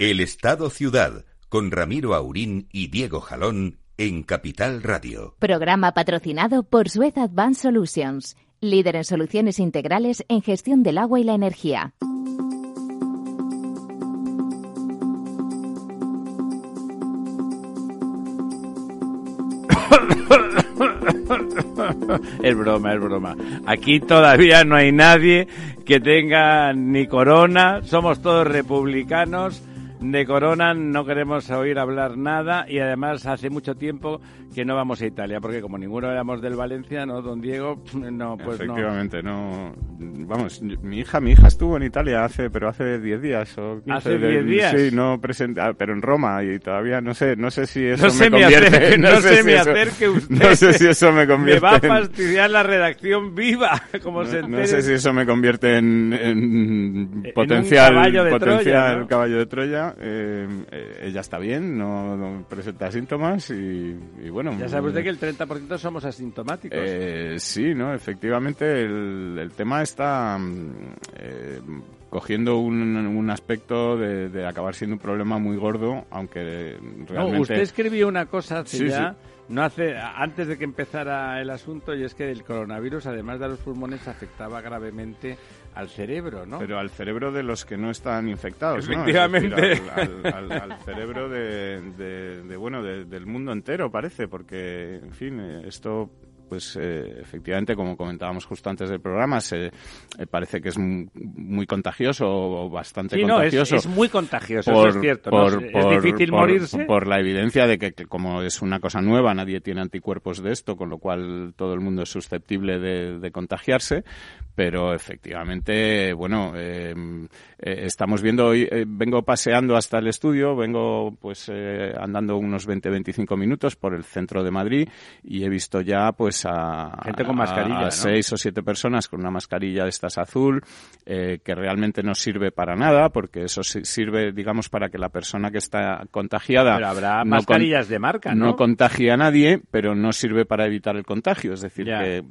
El Estado Ciudad, con Ramiro Aurín y Diego Jalón en Capital Radio. Programa patrocinado por Suez Advanced Solutions, líder en soluciones integrales en gestión del agua y la energía. Es broma, es broma. Aquí todavía no hay nadie que tenga ni corona, somos todos republicanos. De Corona no queremos oír hablar nada y además hace mucho tiempo que no vamos a Italia, porque como ninguno éramos del Valencia, ¿no, don Diego? No, pues Efectivamente, no. Vamos, mi hija, mi hija estuvo en Italia hace, pero hace 10 días o 15 ¿Hace 10 días? Sí, no presenta, pero en Roma y todavía no sé, no sé si eso No se me me convierte. acerque, no se si me eso- acerque usted. No sé si eso me Me convierte. va a en- fastidiar la redacción viva, como se no, entere. no sé si eso me convierte en, potencial caballo de potencial Troya, ¿no? caballo de Troya. Eh, eh, ella está bien, no, no presenta síntomas y, y bueno. Ya sabe usted que el 30% somos asintomáticos. Eh, sí, ¿no? Efectivamente, el, el tema está mm, eh, cogiendo un, un aspecto de, de acabar siendo un problema muy gordo, aunque realmente... No, usted escribió una cosa hace Sí, ya, sí. no hace, antes de que empezara el asunto, y es que el coronavirus, además de a los pulmones, afectaba gravemente al cerebro, ¿no? Pero al cerebro de los que no están infectados, ¿no? Es decir, al, al- al- al cerebro de, de- de, bueno, de- del mundo entero, parece, porque, en fin, eh, esto pues eh, efectivamente, como comentábamos justo antes del programa, se, eh, parece que es mu- muy contagioso o bastante Sí, no, es, contagioso. es muy contagioso, eso es cierto. ¿no? por- es difícil morirse. Por la evidencia de que, que como es una cosa nueva, nadie tiene anticuerpos de esto, con lo cual todo el mundo es susceptible de, de contagiarse. Pero efectivamente, bueno, eh, eh, estamos viendo hoy, eh, vengo paseando hasta el estudio, vengo pues eh, andando unos 20-25 minutos por el centro de Madrid y he visto ya pues a, Gente con mascarilla, seis o siete personas con una mascarilla de estas azul eh, que realmente no sirve para nada porque eso sirve digamos para que la persona que está contagiada Pero habrá no con- mascarillas de marca, ¿no? no contagie a nadie pero no sirve para evitar el contagio es decir Ya. que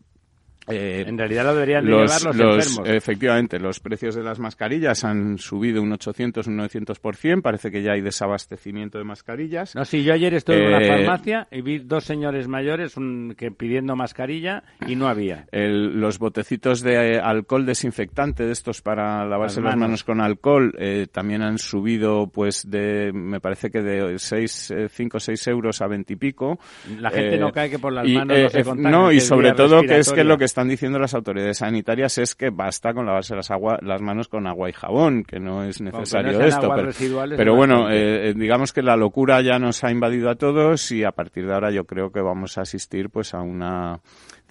eh, En realidad lo deberían de los, llevar los, los- enfermos. efectivamente, los precios de las mascarillas han subido un 800, un 900%. Parece que ya hay desabastecimiento de mascarillas. No, sí, yo ayer estuve en una Eh, farmacia y vi dos señores mayores un- que pidiendo mascarilla y no había. El- los botecitos de alcohol desinfectante de estos para lavarse Las las manos. manos, con alcohol eh, también han subido pues de me parece que de 6 5 o 6 euros a 20 y pico La gente Eh, no cae que por las y, manos eh, no se ef- contagia. no, y sobre todo que es que lo que están diciendo las autoridades sanitarias es que basta con lavarse las agua, las manos con agua y jabón, que no es necesario esto. Pero, pero bueno, eh, eh, digamos que la locura ya nos ha invadido a todos y a partir de ahora yo creo que vamos a asistir pues a una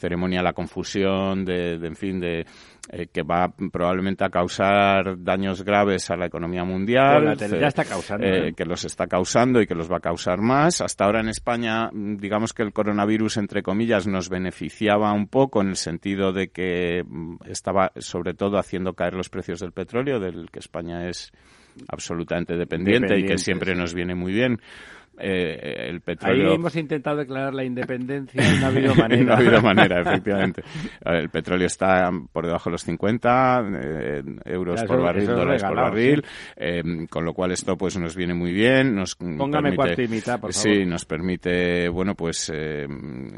ceremonia a la confusión de, de, en fin de eh, que va probablemente a causar daños graves a la economía mundial la- ya está causando, eh, ¿eh? que los está causando y que los va a causar más. Hasta ahora en España, mm, digamos que el coronavirus, entre comillas, nos beneficiaba un poco en el sentido de que mm, estaba sobre todo haciendo caer los precios del petróleo, del que España es absolutamente dependiente, y que siempre sí. nos viene muy bien. Eh, el Ahí petróleo hemos intentado declarar la independencia y no ha habido manera. no ha habido manera, efectivamente. El petróleo está por debajo de los 50 eh, euros por eso- barril, eso dólares por barril, eh, con lo cual esto pues nos viene muy bien. Nos Póngame permite, cuarto y mitad, por favor. Sí, nos permite, bueno, pues eh,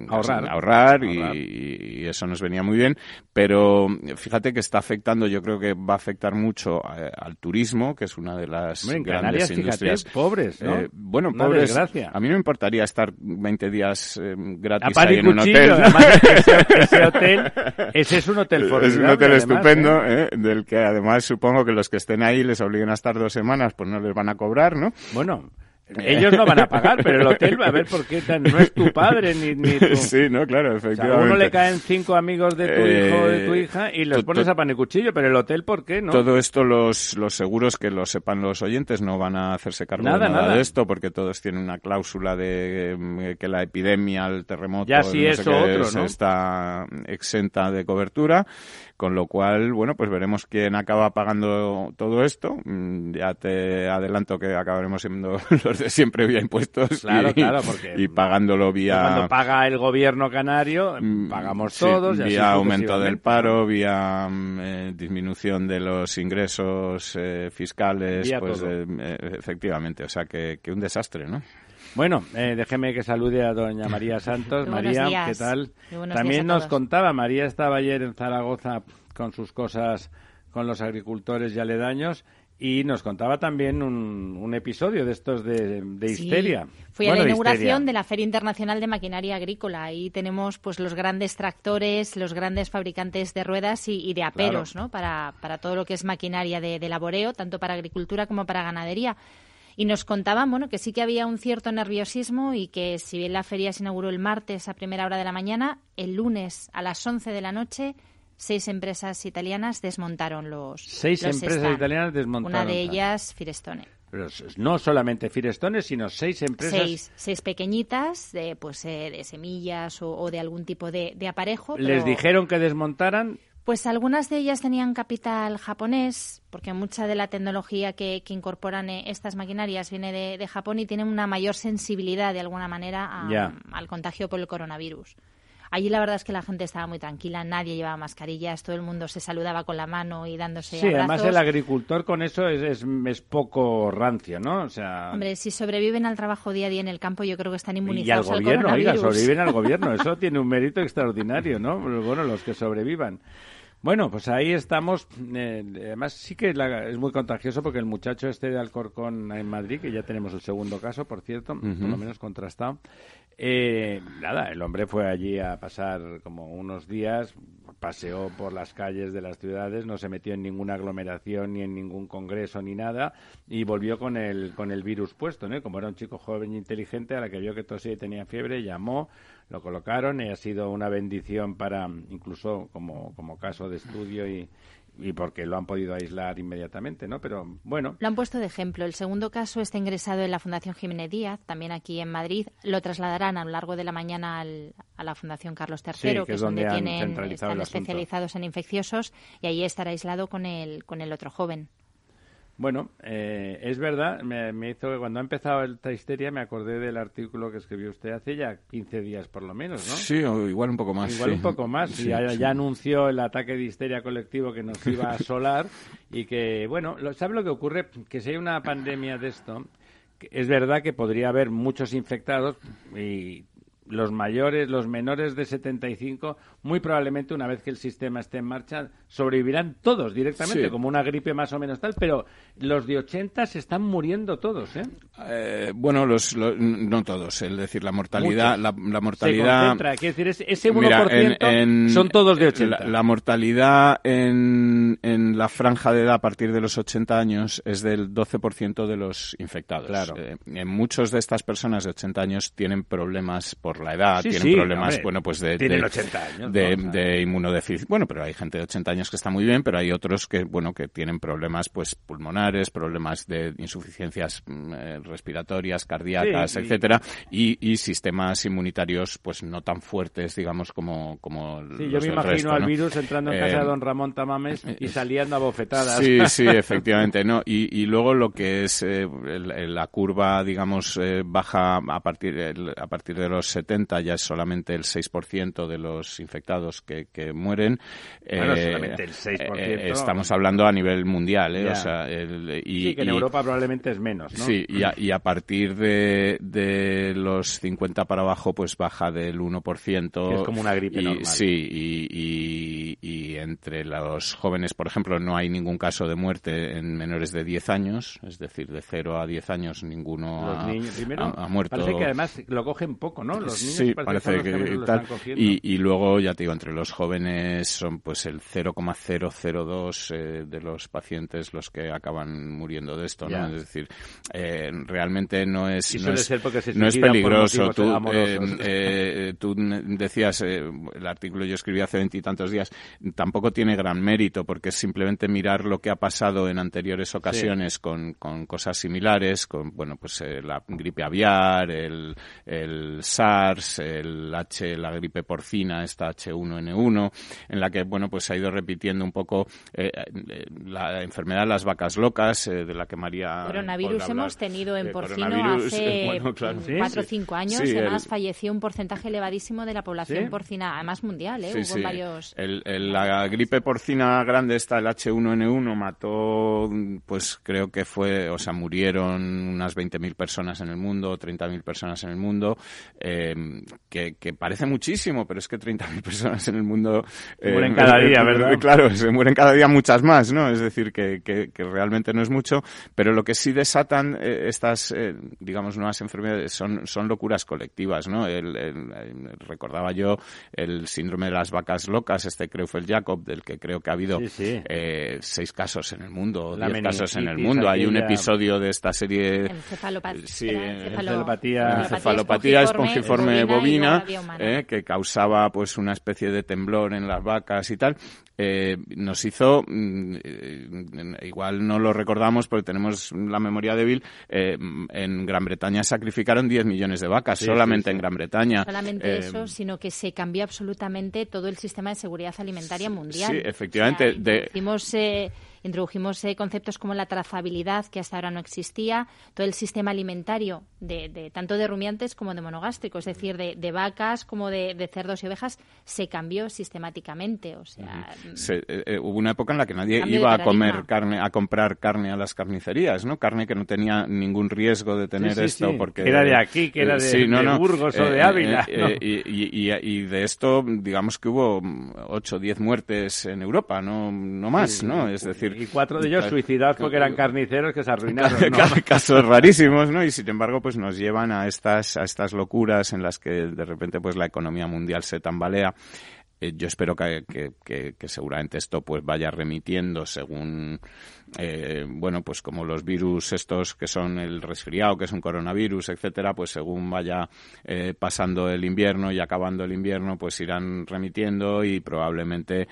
Ahorrar. ahorrar, y, Ahorrar. y eso nos venía muy bien. Pero fíjate que está afectando, yo creo que va a afectar mucho al turismo, que es una de las Hombre, en grandes Canarias, fíjate, industrias. pobres, ¿no? Bueno, Una pobres. desgracia. A mí no me importaría estar 20 días eh, gratis ahí en un hotel. además, ese, ese hotel, ese es un hotel Es formidable. un hotel además, estupendo, ¿eh? ¿eh? del que además supongo que los que estén ahí les obliguen a estar dos semanas, pues no les van a cobrar, ¿no? Bueno, ellos no van a pagar, pero el hotel va a ver por qué tan- no es tu padre ni, ni tu... sí, no, claro, O sea, efectivamente. a uno le caen cinco amigos de tu Eh, hijo o de tu hija y los pones a pan y cuchillo, pero el hotel, ¿por qué no? Todo esto los, los seguros que lo sepan los oyentes no van a hacerse cargo Nada, de nada, nada. de esto porque todos tienen una cláusula de eh, que la epidemia, el terremoto, Ya si no eso sé qué, otro, es- ¿no? está exenta de cobertura, con lo cual, bueno, pues veremos quién acaba pagando todo esto. Mm, Ya te adelanto que acabaremos siendo los de siempre vía impuestos Claro, y, claro, porque- y pagándolo vía Cuando paga el gobierno canario, Mm, pagamos sí, todos. y así vía aumento del paro, vía mm, eh, disminución de los ingresos eh, fiscales, Vía pues eh, eh, efectivamente, o sea que, que un desastre, ¿no? Bueno, eh, déjeme que salude a doña María Santos. Muy María, días. ¿qué tal? Muy También nos contaba, María estaba ayer en Zaragoza con sus cosas con los agricultores y aledaños y nos contaba también un, un episodio de estos de, de Sí. histeria. Fui Bueno, a la inauguración de la Feria Internacional de Maquinaria Agrícola. Ahí tenemos pues los grandes tractores, los grandes fabricantes de ruedas y, y de aperos, ¿no? Para, para todo lo que es maquinaria de, de laboreo, tanto para agricultura como para ganadería. Y nos contaban, bueno, que sí que había un cierto nerviosismo y que si bien la feria se inauguró el martes a primera hora de la mañana, el lunes a las 11 de la noche seis empresas italianas desmontaron los Seis los empresas stand. italianas desmontaron. Una de ellas Firestone. Pero no solamente Firestone, sino seis empresas. Seis, seis pequeñitas, de, pues, eh, de semillas o, o de algún tipo de, de aparejo. Les dijeron que desmontaran. Pues algunas de ellas tenían capital japonés, porque mucha de la tecnología que, que incorporan eh, estas maquinarias viene de, de Japón y tienen una mayor sensibilidad, de alguna manera, a- al contagio por el coronavirus. Allí la verdad es que la gente estaba muy tranquila, nadie llevaba mascarillas, todo el mundo se saludaba con la mano y dándose Sí, además el agricultor con eso es, es, es poco rancio, ¿no? O sea, Hombre, si sobreviven al trabajo día a día en el campo, yo creo que están y al inmunizados al gobierno, oiga, sobreviven al gobierno, eso tiene un mérito extraordinario, ¿no? Bueno, los que sobrevivan. Bueno, pues ahí estamos. eh, además, sí que la- es muy contagioso porque el muchacho este de Alcorcón en Madrid, que ya tenemos el segundo caso, por cierto, por lo menos contrastado. eh, nada, el hombre fue allí a pasar como unos días, paseó por las calles de las ciudades, no se metió en ninguna aglomeración ni en ningún congreso ni nada y volvió con el con el virus puesto, ¿no? Como era un chico joven e inteligente, a la que vio que tosía y tenía fiebre, llamó, lo colocaron y ha sido una bendición para incluso como como caso de estudio y y porque lo han podido aislar inmediatamente, ¿no? Pero bueno, Lo han puesto de ejemplo. El segundo caso está ingresado en la Fundación Jiménez Díaz, también aquí en Madrid. Lo trasladarán a lo largo de la mañana al- a la Fundación Carlos III, Sí, que que, es donde, tienen, están especializados en infecciosos, y allí estará aislado con el, con el otro joven. Bueno, eh, es verdad, me, me hizo que cuando ha empezado esta histeria me acordé del artículo que escribió usted hace ya 15 días por lo menos, ¿no? Sí, o igual un poco más. Igual sí. un poco más. Sí, y ya, sí. ya anunció el ataque de histeria colectivo que nos iba a asolar y que, bueno, lo- ¿sabe lo que ocurre? Que si hay una pandemia de esto, es verdad que podría haber muchos infectados y los mayores, los menores de 75, muy probablemente una vez que el sistema esté en marcha, sobrevivirán todos directamente, Sí. como una gripe más o menos tal, pero los de 80 se están muriendo todos, ¿eh? Eh, bueno, los, lo- no todos, es decir, la mortalidad, la, la Se mortalidad. quiere decir, ese, ese 1% Mira, en- en- son todos de 80. La, la mortalidad en, en la franja de edad a partir de los 80 años es del 12% de los infectados. Claro. Eh, en muchos de estas personas de 80 años tienen problemas por la edad, Sí, tienen sí, problemas, hombre, bueno, pues de, tienen de, 80 años, de, ¿no? O sea. de inmunodeficiencia. Bueno, pero hay gente de 80 años que está muy bien, pero hay otros que, bueno, que tienen problemas, pues, pulmonares, problemas de insuficiencias mm, eh, respiratorias, cardíacas, Sí, etcétera, y, y sistemas inmunitarios, pues, no tan fuertes, digamos, como, como Sí, yo me imagino resto, al ¿no? virus entrando en casa Eh, de don Ramón Tamames y saliendo a bofetadas. Sí, sí, efectivamente, ¿no? Y, y luego lo que es eh, la curva, digamos, eh, baja a partir, a partir de los 70, ya es solamente el 6% de los infectados que, que mueren. Bueno, solamente el 6%. eh, estamos hablando a nivel mundial, ¿eh? O sea, el- y, sí, que en y- Europa probablemente es menos, ¿no? Sí, y a, y a partir de, de los 50 para abajo, pues baja del 1%. Que es como una gripe y, normal. Sí, y, y- y entre los jóvenes, por ejemplo, no hay ningún caso de muerte en menores de 10 años, es decir, de 0 a 10 años ninguno Los ha, niños, primero, ha- ha muerto. parece que además lo cogen poco, ¿no? Los niños sí, parece, que, los tal. Y, y luego, ya te digo, entre los jóvenes son pues el 0,002 eh, de los pacientes los que acaban muriendo de esto. ¿no? Es decir, eh, realmente no es, Y no es, ser porque se no es por peligroso. Tú, eh, eh, tú decías, eh, el artículo yo escribí hace veintitantos días, tampoco tiene gran mérito porque es simplemente mirar lo que ha pasado en anteriores ocasiones con, con cosas similares, con, bueno, pues la gripe aviar, el, el SARS, el H, la gripe porcina, esta H1N1, en la que, bueno, pues se ha ido repitiendo un poco eh, eh, la enfermedad de las vacas locas, eh, de la que María... Coronavirus hablar. hemos tenido en porcino hace cuatro o cinco años. además, falleció un porcentaje elevadísimo de la población porcina, además mundial. ¿eh? Hubo varios... la gripe porcina grande, esta, el H1N1, mató, pues creo que fue, o sea, murieron unas 20.000 personas en el mundo, 30.000 personas en el mundo, eh, que, parece muchísimo, pero es que 30.000 personas en el mundo... Eh, mueren cada día, ¿verdad? Claro, se mueren cada día muchas más, ¿no? Es decir, que, que, realmente no es mucho, pero lo que sí desatan eh, estas, eh, digamos, nuevas enfermedades son, son locuras colectivas, ¿no? El, recordaba yo el síndrome de las vacas locas, este Creutzfeldt-Jakob, del que creo que ha habido Eh, seis casos en el mundo, diez casos en el mundo. Hay un episodio de esta serie... Encefalopatía. Sí, encefalopatía, encefalopatía espongiforme bovina, eh, que causaba pues una especie de temblor en las vacas y tal. Eh, nos hizo, mm, eh, igual no lo recordamos porque tenemos la memoria débil, eh, en Gran Bretaña sacrificaron 10 millones de vacas, solamente en Gran Bretaña. Solamente eso, sino que se cambió absolutamente todo el sistema de seguridad alimentaria mundial. Sí, efectivamente. Introdujimos eh, conceptos como la trazabilidad, que hasta ahora no existía, todo el sistema alimentario, de, tanto de rumiantes como de monogástricos, es decir, de, vacas como de, cerdos y ovejas, se cambió sistemáticamente. O sea, eh, eh, hubo una época en la que nadie iba a comer carne, a comprar carne a las carnicerías, ¿no? Carne que no tenía ningún riesgo de tener esto, porque era de aquí, que era de, Burgos o de Ávila. y, de esto, digamos que hubo 8 o 10 muertes en Europa, no, no más, ¿no? Es decir, y cuatro de ellos suicidados porque eran carniceros que se arruinaron. Casos rarísimos, ¿no? Y sin embargo, pues nos llevan a estas, a estas locuras en las que de repente pues la economía mundial se tambalea eh, yo espero que, que, seguramente esto pues vaya remitiendo según eh, bueno pues como los virus estos que son el resfriado que es un coronavirus etcétera pues según vaya eh, pasando el invierno y acabando el invierno pues irán remitiendo y probablemente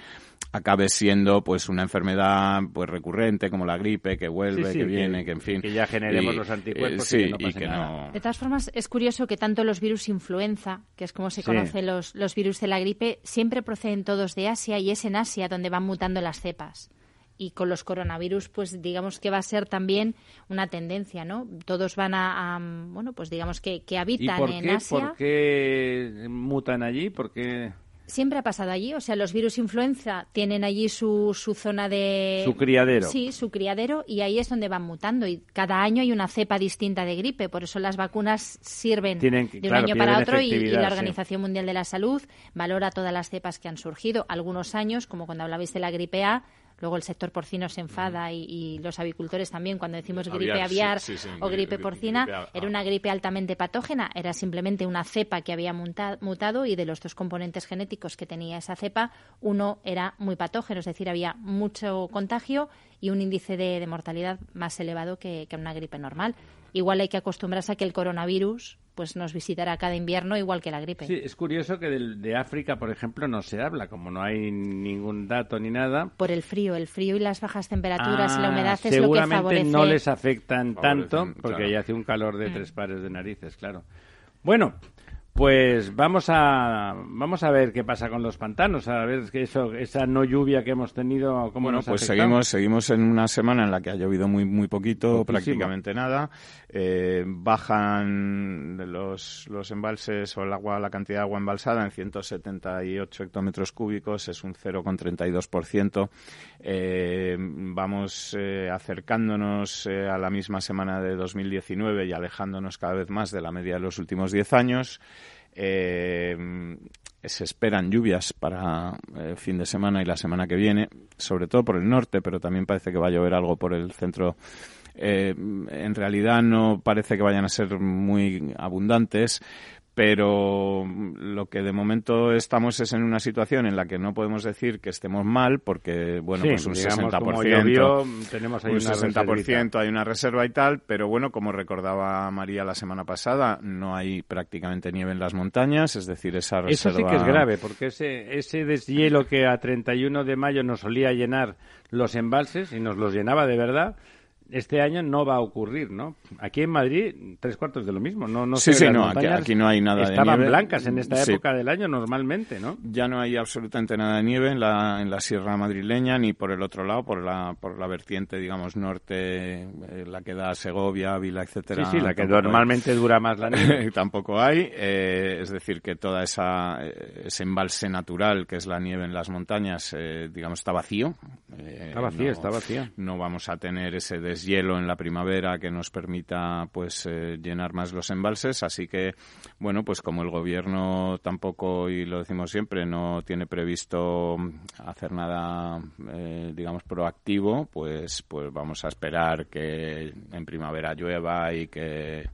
acabe siendo pues una enfermedad pues recurrente como la gripe que vuelve que, viene que en fin. que ya generemos los anticuerpos y que no de todas formas es curioso que tanto los virus influenza que es como se conocen los, los virus de la gripe siempre proceden todos de Asia y es en Asia donde van mutando las cepas. Y con los coronavirus pues digamos que va a ser también una tendencia no todos van a, bueno pues digamos que, que habitan en Asia ¿por qué mutan allí? ¿por qué Siempre ha pasado allí, o sea, los virus influenza tienen allí su, su zona de... Su criadero. Sí, su criadero, y ahí es donde van mutando. Y cada año hay una cepa distinta de gripe, por eso las vacunas sirven de un año para otro y, la Organización Mundial de la Salud valora todas las cepas que han surgido. Algunos años, como cuando hablabais de la gripe A, Luego el sector porcino se enfada y, los avicultores también cuando decimos gripe aviar, o gripe porcina, era una gripe altamente patógena, era simplemente una cepa que había mutado y de los dos componentes genéticos que tenía esa cepa, uno era muy patógeno, es decir, había mucho contagio y un índice de, mortalidad más elevado que, que una gripe normal. Igual hay que acostumbrarse a que el coronavirus pues nos visitará cada invierno igual que la gripe. Sí, es curioso que de, África, por ejemplo, no se habla, como no hay ningún dato ni nada. Por el frío, el frío y las bajas temperaturas y la ah, humedad es lo que favorece. no les afectan tanto, porque ahí hace un calor de mm. tres pares de narices, claro. Bueno, pues vamos a vamos a ver qué pasa con los pantanos, a ver que eso esa no lluvia que hemos tenido cómo bueno, pues seguimos seguimos en una semana en la que ha llovido muy muy poquito, prácticamente nada. Eh, bajan los los embalses o el agua la cantidad de agua embalsada en 178 hectómetros cúbicos, es un 0,32%. Eh, vamos eh, acercándonos eh, a la misma semana de 2019 y alejándonos cada vez más de la media de los últimos 10 años. Eh, se esperan lluvias para el fin de semana y la semana que viene, sobre todo por el norte, pero también parece que va a llover algo por el centro. Eh, en realidad no parece que vayan a ser muy abundantes, pero lo que de momento estamos es en una situación en la que no podemos decir que estemos mal porque bueno pues un 60% tenemos ahí un una 60% hay una reserva y tal pero bueno como recordaba María la semana pasada no hay prácticamente nieve en las montañas es decir esa reserva eso sí que es grave porque ese ese deshielo que a 31 de mayo nos solía llenar los embalses y nos los llenaba de verdad este año no va a ocurrir, ¿no? Aquí en Madrid, tres cuartos de lo mismo. No, no sí, sé, sí, no, aquí, no hay nada de Estaban nieve. blancas en esta Sí. época del año normalmente, ¿no? Ya no hay absolutamente nada de nieve en la, en la sierra madrileña ni por el otro lado, por la, por la vertiente, digamos, norte, eh, la que da Segovia, Ávila, etcétera. Sí, sí, la que hay. normalmente dura más la nieve. tampoco hay. eh, es decir, que toda esa eh, ese embalse natural que es la nieve en las montañas, eh, digamos, está vacío. Eh, Está vacío, no- está vacío. No vamos a tener ese deshielo en la primavera que nos permita, pues, eh, llenar más los embalses. Así que, bueno, pues como el gobierno tampoco, y lo decimos siempre, no tiene previsto hacer nada, eh, digamos, proactivo, pues, pues vamos a esperar que en primavera llueva y que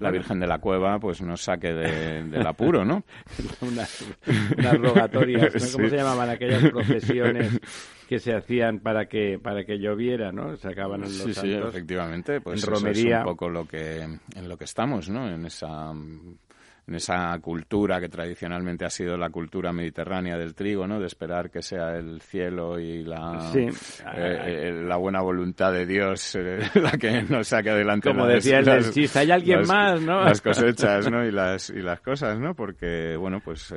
la Virgen de la Cueva pues nos saque de- del apuro, ¿no? unas, unas rogatorias, ¿no? ¿cómo Sí. se llamaban aquellas procesiones que se hacían para que para que lloviera, ¿no? Sacaban los Sí, sí, efectivamente, pues en eso romería. es un poco lo que en lo que estamos, ¿no? En esa en esa cultura que tradicionalmente ha sido la cultura mediterránea del trigo, ¿no? De esperar que sea el cielo y la Sí. eh, eh, la buena voluntad de Dios eh, la que nos saque adelante Como las- decía el del chiste, hay alguien las- más, ¿no? Las cosechas, ¿no? Y las y las cosas, ¿no? Porque bueno, pues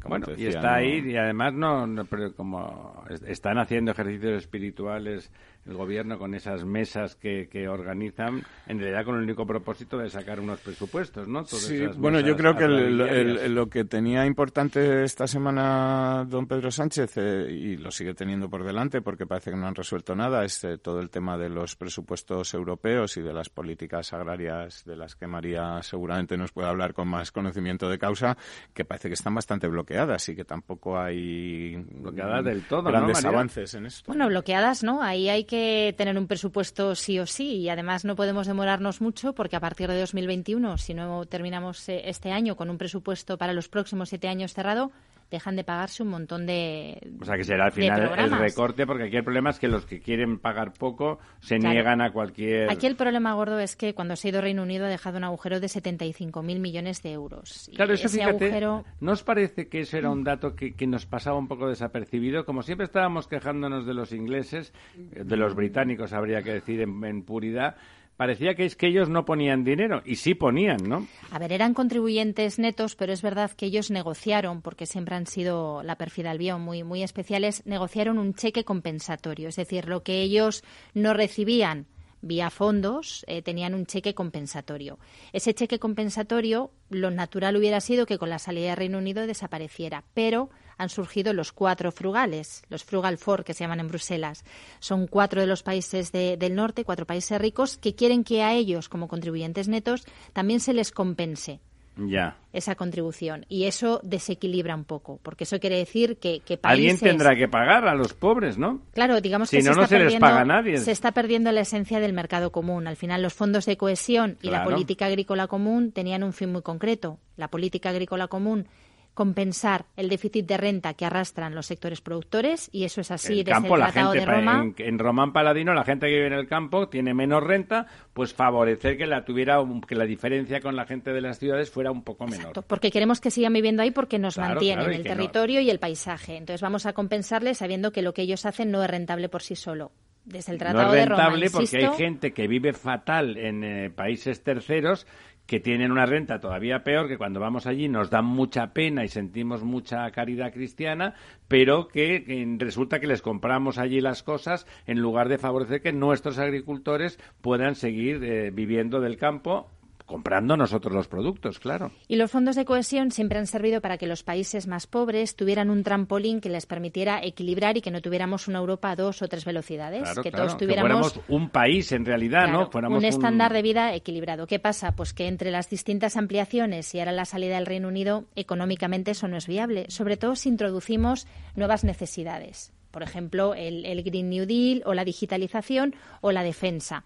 como Bueno, te y está ¿no? ahí y además no, no- pero como es- están haciendo ejercicios espirituales el gobierno con esas mesas que, que organizan, en realidad con el único propósito de sacar unos presupuestos, ¿no? Todas Sí, esas bueno, yo creo que el- atrabiliarias. el- lo que tenía importante esta semana don Pedro Sánchez, eh, y lo sigue teniendo por delante porque parece que no han resuelto nada, es eh, todo el tema de los presupuestos europeos y de las políticas agrarias de las que María seguramente nos puede hablar con más conocimiento de causa, que parece que están bastante bloqueadas y que tampoco hay Bloqueadas del todo, ¿no, grandes avances en esto. Bueno, bloqueadas, ¿no? Ahí hay que tener un presupuesto sí o sí y además no podemos demorarnos mucho porque a partir de 2021, si no terminamos eh, este año con un presupuesto para los próximos siete años cerrado, dejan de pagarse un montón de O sea que será al final el recorte, porque aquí el problema es que los que quieren pagar poco se Claro. niegan a cualquier... Aquí el problema gordo es que cuando se ha ido Reino Unido ha dejado un agujero de 75.000 millones de euros. Y Claro, eso ese fíjate, agujero ¿no os parece que eso era un dato que, que nos pasaba un poco desapercibido? Como siempre estábamos quejándonos de los ingleses, de los británicos habría que decir en, en puridad, parecía que es que ellos no ponían dinero, y sí ponían, ¿no? A ver, eran contribuyentes netos, pero es verdad que ellos negociaron, porque siempre han sido la perfida al bien muy, muy especiales, negociaron un cheque compensatorio. Es decir, lo que ellos no recibían vía fondos, eh, tenían un cheque compensatorio. Ese cheque compensatorio, lo natural hubiera sido que con la salida de Reino Unido desapareciera, pero han surgido los cuatro frugales, los frugal four que se llaman en Bruselas. Son cuatro de los países de- del norte, cuatro países ricos, que quieren que a ellos, como contribuyentes netos, también se les compense Ya. esa contribución. Y eso desequilibra un poco, porque eso quiere decir que, que Alguien tendrá que pagar a los pobres, ¿no? Claro, digamos Si que no, se, no está se les paga a nadie. se está perdiendo la esencia del mercado común. Al final, los fondos de cohesión y la política agrícola común tenían un fin muy concreto. La política agrícola común compensar el déficit de renta que arrastran los sectores productores y eso es así el desde campo, el la Tratado gente de Roma. en, en Román Paladino, la gente que vive en el campo tiene menos renta, pues favorecer que la tuviera, que la diferencia con la gente de las ciudades fuera un poco menor. Exacto, porque queremos que sigan viviendo ahí porque nos Claro, mantienen claro, el no- territorio y el paisaje. Entonces vamos a compensarles sabiendo que lo que ellos hacen no es rentable por sí solo. Desde el no Tratado es de Roma, rentable porque hay gente que vive fatal en eh, países terceros que tienen una renta todavía peor, que cuando vamos allí nos dan mucha pena y sentimos mucha caridad cristiana, pero que, resulta que les compramos allí las cosas en lugar de favorecer que nuestros agricultores puedan seguir eh, viviendo del campo comprando nosotros los productos, claro. Y los fondos de cohesión siempre han servido para que los países más pobres tuvieran un trampolín que les permitiera equilibrar y que no tuviéramos una Europa a dos o tres velocidades, Claro, que claro, todos tuviéramos un país en realidad, Claro, ¿no? Fuéramos un estándar de vida equilibrado. ¿Qué pasa? Pues que entre las distintas ampliaciones y ahora la salida del Reino Unido, económicamente eso no es viable, sobre todo si introducimos nuevas necesidades. Por ejemplo, el, el Green New Deal o la digitalización o la defensa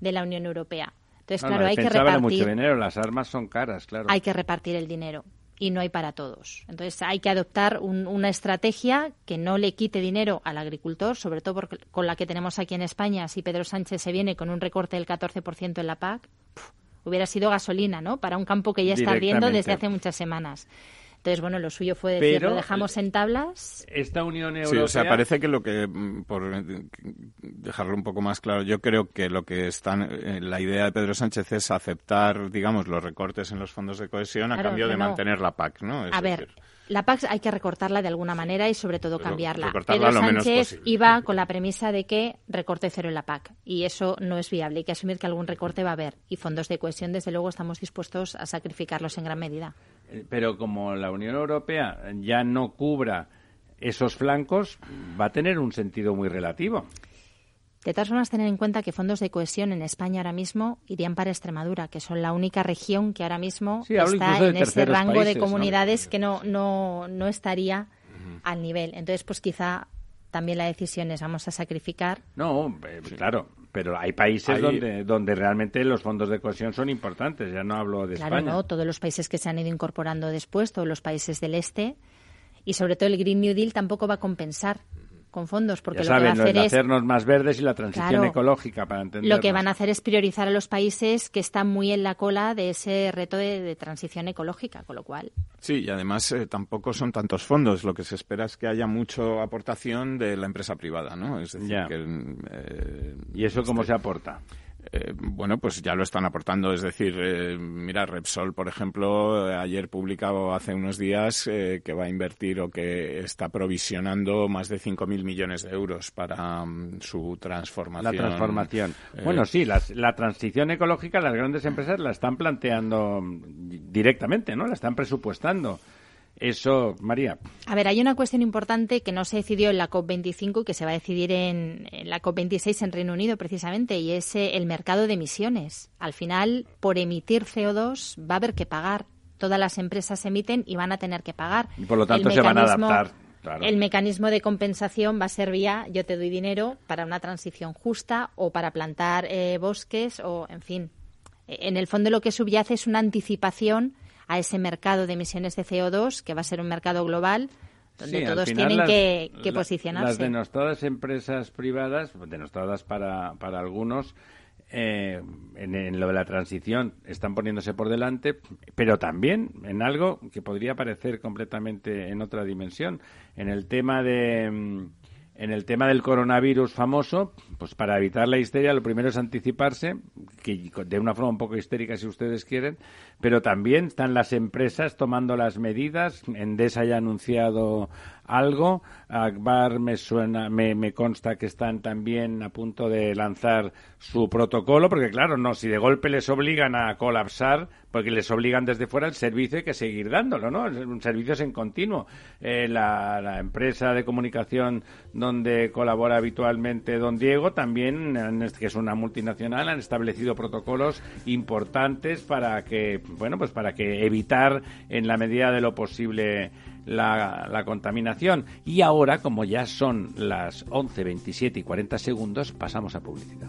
de la Unión Europea. Entonces, No, claro, la hay que repartir mucho dinero, las armas son caras, claro. hay que repartir el dinero y no hay para todos. Entonces hay que adoptar un- una estrategia que no le quite dinero al agricultor, sobre todo porque- con la que tenemos aquí en España. Si Pedro Sánchez se viene con un recorte del 14% en la PAC, puf, hubiera sido gasolina, ¿no? Para un campo que ya está ardiendo desde hace muchas semanas. Entonces, bueno, lo suyo fue decir, lo dejamos en tablas. Esta Unión Europea... Sí, o sea, parece que lo que, mm, por dejarlo un poco más claro, yo creo que lo que están, eh, la idea de Pedro Sánchez es aceptar, digamos, los recortes en los fondos de cohesión a cambio de mantener la PAC, ¿no? a ver, la PAC hay que recortarla de alguna manera y sobre todo cambiarla. Pedro Sánchez iba con la premisa de que recorte cero en la PAC y eso no es viable. Hay que asumir que algún recorte va a haber y fondos de cohesión, desde luego, estamos dispuestos a sacrificarlos en gran medida. Eh, pero como la Unión Europea ya no cubra esos flancos, va a tener un sentido muy relativo. De todas formas, tener en cuenta que fondos de cohesión en España ahora mismo irían para Extremadura, que son la única región que ahora mismo está en ese rango de comunidades que no, no, no estaría al nivel. Entonces, pues quizá también la decisión es vamos a sacrificar. No, eh, claro, pero hay países donde, donde realmente los fondos de cohesión son importantes, ya no hablo de claro, España. no, todos los países que se han ido incorporando después, todos los países del este, y sobre todo el Green New Deal tampoco va a compensar con fondos, porque lo que va a hacer es hacernos más verdes y la transición ecológica para entender. Lo que van a hacer es priorizar a los países que están muy en la cola de ese reto de, transición ecológica, con lo cual. Sí, y además eh, tampoco son tantos fondos. Lo que se espera es que haya mucha aportación de la empresa privada, ¿no? Es decir, que, eh, ¿Y eso cómo este se aporta? Eh, bueno, pues ya lo están aportando. Es decir, eh, mira, Repsol, por ejemplo, ayer publicado hace unos días eh, que va a invertir o que está provisionando más de 5.000 millones de euros para mm, su transformación. La transformación. bueno, sí, la transición ecológica las grandes empresas la están planteando directamente, ¿no? La están presupuestando. Eso, María. A ver, hay una cuestión importante que no se decidió en la COP25 y que se va a decidir en, la COP26 en Reino Unido precisamente y es eh, el mercado de emisiones. Al final, por emitir CO2 va a haber que pagar. Todas las empresas emiten y van a tener que pagar. Y por lo tanto se van a adaptar. El mecanismo de compensación va a ser vía yo te doy dinero para una transición justa o para plantar eh, bosques o, en fin. En el fondo lo que subyace es una anticipación a ese mercado de emisiones de CO2, que va a ser un mercado global, donde todos tienen que, posicionarse. Las denostadas empresas privadas, denostadas para, para algunos, eh, en, lo de la transición están poniéndose por delante, pero también en algo que podría parecer completamente en otra dimensión, en el tema de en el tema del coronavirus famoso, pues para evitar la histeria, lo primero es anticiparse, que de una forma un poco histérica si ustedes quieren, pero también están las empresas tomando las medidas. Endesa ya ha anunciado algo. Akbar me suena, me, consta que están también a punto de lanzar su protocolo, porque claro, no, si de golpe les obligan a colapsar, porque les obligan desde fuera el servicio hay que seguir dándolo, ¿no? Un servicio es en continuo. Eh, la, empresa de comunicación donde colabora habitualmente don Diego también, que es una multinacional, han establecido protocolos importantes para que, bueno, pues para que evitar en la medida de lo posible la, la, contaminación. Y ahora, como ya son las 11, 27 y 40 segundos, pasamos a publicidad.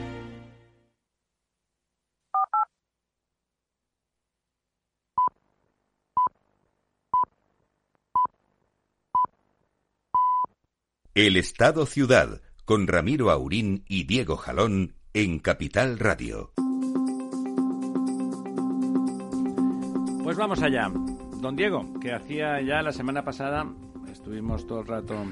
El Estado Ciudad con Ramiro Aurín y Diego Jalón en Capital Radio. Pues vamos allá. Don Diego, que hacía ya la semana pasada, estuvimos todo el rato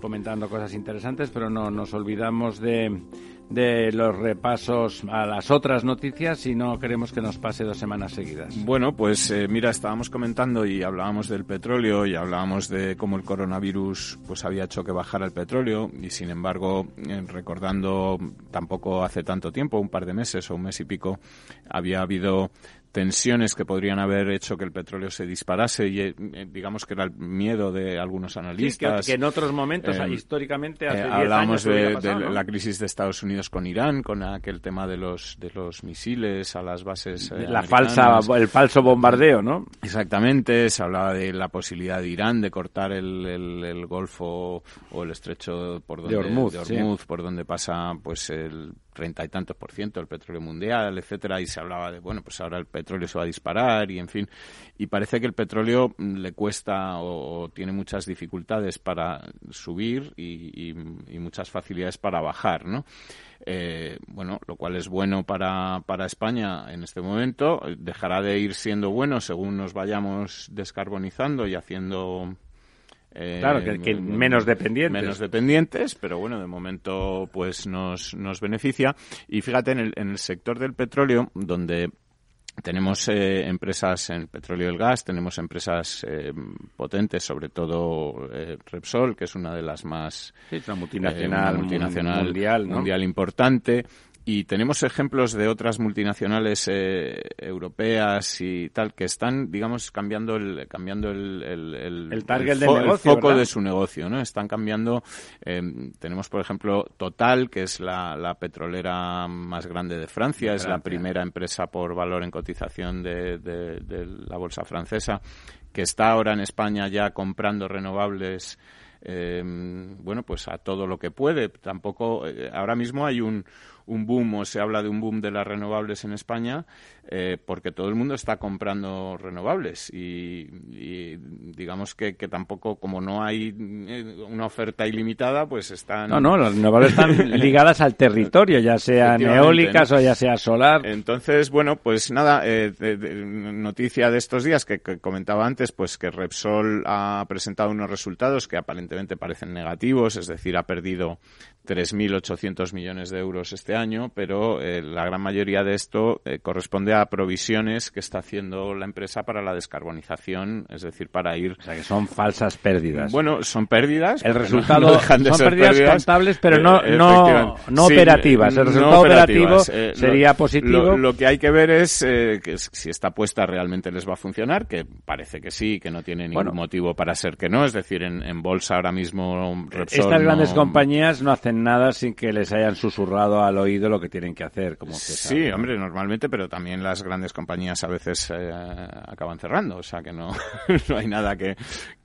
comentando cosas interesantes, pero no nos olvidamos de de los repasos a las otras noticias y no queremos que nos pase dos semanas seguidas. Bueno, pues eh, mira, estábamos comentando y hablábamos del petróleo y hablábamos de cómo el coronavirus pues había hecho que bajara el petróleo y sin embargo, eh, recordando tampoco hace tanto tiempo, un par de meses o un mes y pico, había habido tensiones que podrían haber hecho que el petróleo se disparase y eh, digamos que era el miedo de algunos analistas. que, en otros momentos, eh, históricamente, hace eh, hablamos de, la crisis de Estados Unidos con Irán, con aquel tema de los de los misiles a las bases. la falsa, el falso bombardeo, ¿no? Exactamente. Se hablaba de la posibilidad de Irán de cortar el, el, Golfo o el estrecho por donde, de Hormuz, por donde pasa pues el treinta y tantos por ciento del petróleo mundial, etcétera, y se hablaba de, bueno, pues ahora el petróleo se va a disparar y en fin, y parece que el petróleo le cuesta o, tiene muchas dificultades para subir y, muchas facilidades para bajar, ¿no? Eh, bueno, lo cual es bueno para, para España en este momento, dejará de ir siendo bueno según nos vayamos descarbonizando y haciendo eh, claro, que, menos dependientes. Menos dependientes, pero bueno, de momento pues nos, nos beneficia. Y fíjate, en el, en el sector del petróleo, donde tenemos eh, empresas en el petróleo y el gas, tenemos empresas eh, potentes, sobre todo Repsol, que es una de las más... Sí, una multinacional, multinacional mundial, mundial importante. Y tenemos ejemplos de otras multinacionales eh, europeas y tal que están, digamos, cambiando el cambiando el, el, el, target foco de su negocio, ¿no? Están cambiando. Eh, tenemos, por ejemplo, Total, que es la, la petrolera más grande de Francia, es la primera empresa por valor en cotización de, de, de la bolsa francesa, que está ahora en España ya comprando renovables eh, bueno, pues a todo lo que puede. Tampoco, eh, ahora mismo hay un, un boom o se habla de un boom de las renovables en España eh, porque todo el mundo está comprando renovables y, digamos que, que, tampoco como no hay eh, una oferta ilimitada pues están no no las renovables están ligadas al territorio ya sean eólicas o ya sea solar. Entonces bueno pues nada eh, noticia de estos días que, que, comentaba antes pues que Repsol ha presentado unos resultados que aparentemente parecen negativos es decir ha perdido 3.800 millones de euros este año, pero eh, la gran mayoría de esto eh, corresponde a provisiones que está haciendo la empresa para la descarbonización, es decir, para ir... O sea, que son falsas pérdidas. Bueno, son pérdidas. El resultado son pérdidas, contables, pero no, eh, no, no operativas. El resultado operativo sería positivo. Lo, que hay que ver es que si esta apuesta realmente les va a funcionar, que parece que sí, que no tiene ningún motivo para ser que no. Es decir, en, bolsa ahora mismo Repsol Estas grandes compañías no hacen nada sin que les hayan susurrado al oído lo que tienen que hacer. Como sí, hombre, normalmente, pero también las grandes compañías a veces eh, acaban cerrando, o sea que no, no hay nada que,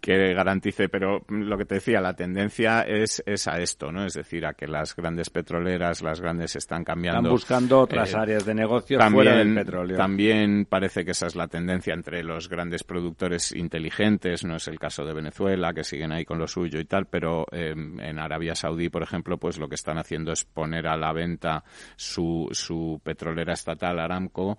que garantice, pero lo que te decía, la tendencia es, es a esto, ¿no? Es decir, a que las grandes petroleras, las grandes están cambiando. Están buscando otras eh, áreas de negocio también, fuera del petróleo. También parece que esa es la tendencia entre los grandes productores inteligentes, no es el caso de Venezuela, que siguen ahí con lo suyo y tal, pero eh, en Arabia Saudí, por ejemplo, pues lo que están haciendo es poner a la venta su, su petrolera estatal Aramco,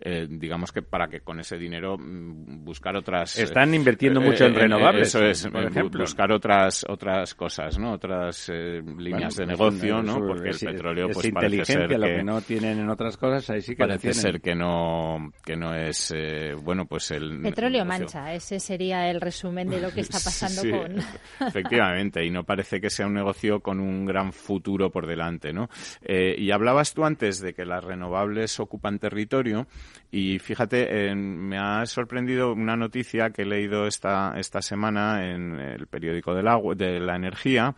eh, digamos que para que con ese dinero mm, buscar otras... Están invirtiendo mucho en renovables eso es, por eh, ejemplo. buscar otras otras cosas, ¿no? Otras eh, líneas Bueno, de negocio, ¿no? Porque el es- petróleo es pues parece ser inteligencia, lo que, que no tienen en otras cosas, ahí sí que parece tienen. ser que no que no es eh, bueno, pues el Petróleo negocio. mancha, ese sería el resumen de lo que está pasando Sí, con... efectivamente, y no parece que sea un negocio con un gran futuro por delante, ¿no? Eh, y hablabas tú antes de que las renovables ocupan territorio, y fíjate, me ha sorprendido una noticia que he leído esta, esta semana en el periódico del agua, de la energía,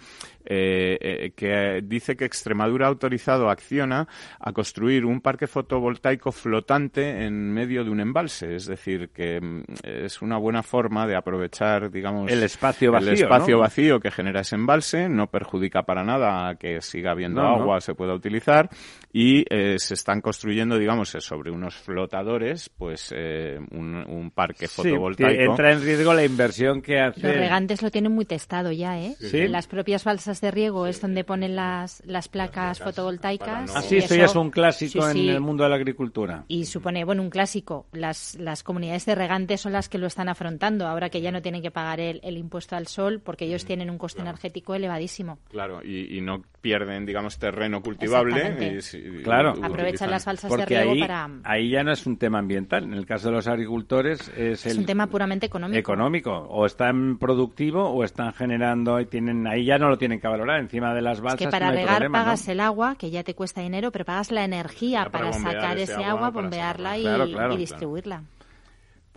eh, eh, que dice que Extremadura ha autorizado a Acciona a construir un parque fotovoltaico flotante en medio de un embalse. Es decir, que mm, es una buena forma de aprovechar, digamos, El espacio vacío, el espacio ¿no? vacío que genera ese embalse, no perjudica para nada a que siga habiendo No, no. agua, se pueda utilizar y eh, se están construyendo, digamos, eh, sobre unos flotadores, pues eh, un, un parque Sí, fotovoltaico. entra en riesgo la inversión que hace... Los regantes lo tienen muy testado ya, ¿eh? Sí. Las propias balsas de riego es donde ponen las, las placas fotovoltaicas. Así, y esto ya es un clásico sí, sí. en el mundo de la agricultura. Y supone, bueno, un clásico. Las, las comunidades de regantes son las que lo están afrontando, ahora que ya no tienen que pagar el, el impuesto al sol, porque ellos tienen un coste energético elevadísimo. Claro, y, y no pierden, digamos, terreno cultivable. Y y Claro. Aprovechan las balsas de Porque riego ahí, para... ahí ya no es un tema ambiental. En el caso de los agricultores es, Es el un tema puramente económico. económico. O están productivo o están generando y tienen ahí ya no lo tienen que valorar encima de las Es balsas. que para no regar problema, ¿no? pagas el agua, que ya te cuesta dinero, pero pagas la energía para para, sacar ese agua, bombearla y. Claro, claro, y claro.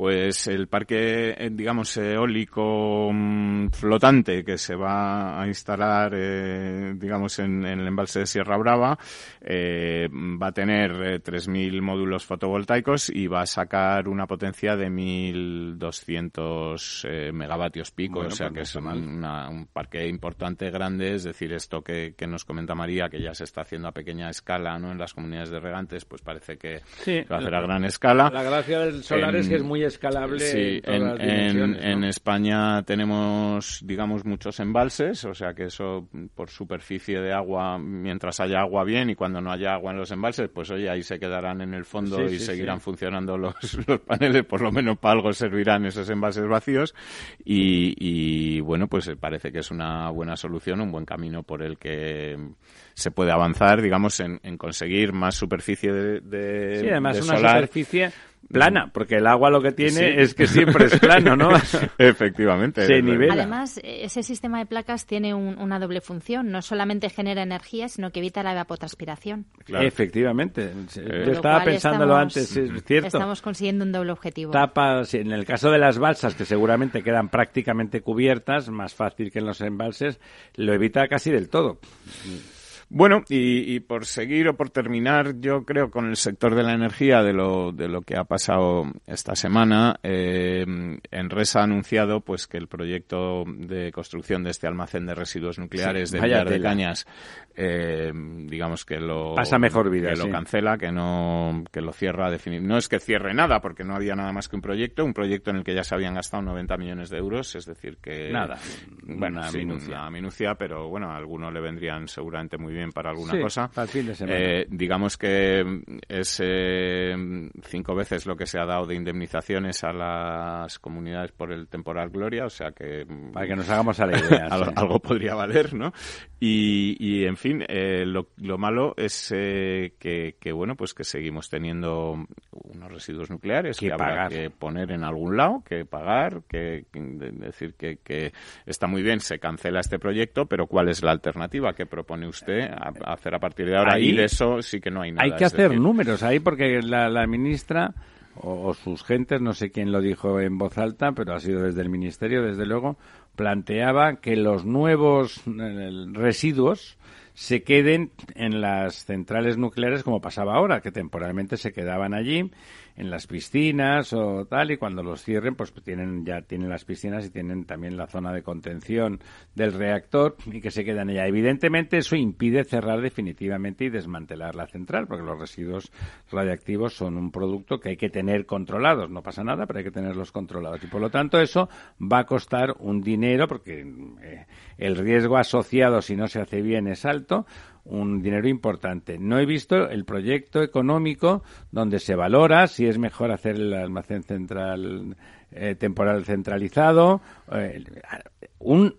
Pues el parque, eh, digamos, eólico mm, flotante que se va a instalar, eh, digamos, en, en el embalse de Sierra Brava, eh, va a tener eh, 3.000 módulos fotovoltaicos y va a sacar una potencia de 1.200 eh, megavatios pico. Bueno, o sea pues que es una- un parque importante, grande. Es decir, esto que, que nos comenta María, que ya se está haciendo a pequeña escala ¿no? en las comunidades de regantes, pues parece que Sí. se va a hacer a gran escala. La gracia del solar es que es muy escalable Sí, en todas en, las en- dimensiones, ¿no? en España tenemos, digamos, muchos embalses, o sea que eso por superficie de agua, mientras haya agua bien y cuando no haya agua en los embalses, pues oye, ahí se quedarán en el fondo Sí, y sí, seguirán sí. funcionando los, los paneles, por lo menos para algo servirán esos envases vacíos y, y, bueno, pues eh, parece que es una buena solución, un buen camino por el que se puede avanzar, digamos, en, en conseguir más superficie de, de, Sí, además de una solar. superficie plana, porque el agua lo que tiene Sí. es que siempre es plano, ¿no? Efectivamente. Se nivela. Además, ese sistema de placas tiene un- una doble función. No solamente genera energía, sino que evita la evapotranspiración. Efectivamente. Eh, Yo estaba pensándolo estamos- antes, es cierto. Estamos consiguiendo un doble objetivo. Tapa, sí, en el caso de las balsas, que seguramente quedan prácticamente cubiertas, más fácil que en los embalses, lo evita casi del todo. Bueno, y, y por seguir o por terminar, yo creo con el sector de la energía, de lo, de lo que ha pasado esta semana, eh, Enresa ha anunciado pues que el proyecto de construcción de este almacén de residuos nucleares Sí, de Villar de. Cañas, eh, digamos que lo Pasa mejor vida, que lo cancela, que no que lo cierra definitivamente. No es que cierre nada, porque no había nada más que un proyecto, un proyecto en el que ya se habían gastado 90 millones de euros, es decir que Nada, bueno, una sí, minucia. una minucia, pero bueno, a algunos le vendrían seguramente muy bien para alguna Sí, cosa. para el fin de semana. Eh, digamos que es eh, cinco veces lo que se ha dado de indemnizaciones a las comunidades por el temporal Gloria, o sea que Para que nos hagamos a la idea. algo podría valer, ¿no? Y, y, en fin, eh, lo, lo malo es eh, que, que, bueno, pues que seguimos teniendo unos residuos nucleares Que que, habrá que poner en algún lado, que pagar, que, que- de- decir que, que está muy bien, se cancela este proyecto, pero ¿cuál es la alternativa que propone usted a, a hacer a partir de ahora? Ahí y de eso sí que no hay nada. Hay que hacer decir, números ahí porque la, la ministra o, o sus gentes, no sé quién lo dijo en voz alta, pero ha sido desde el ministerio, desde luego, planteaba que los nuevos eh, residuos se queden en las centrales nucleares como pasaba ahora, que temporalmente se quedaban allí en las piscinas o tal y cuando los cierren pues tienen ya tienen las piscinas y tienen también la zona de contención del reactor y que se quedan allá. Evidentemente eso impide cerrar definitivamente y desmantelar la central porque los residuos radiactivos son un producto que hay que tener controlados. No pasa nada, pero hay que tenerlos controlados y por lo tanto eso va a costar un dinero porque eh, el riesgo asociado si no se hace bien es alto un dinero importante. No he visto el proyecto económico donde se valora si es mejor hacer el almacén central eh, temporal centralizado, eh, un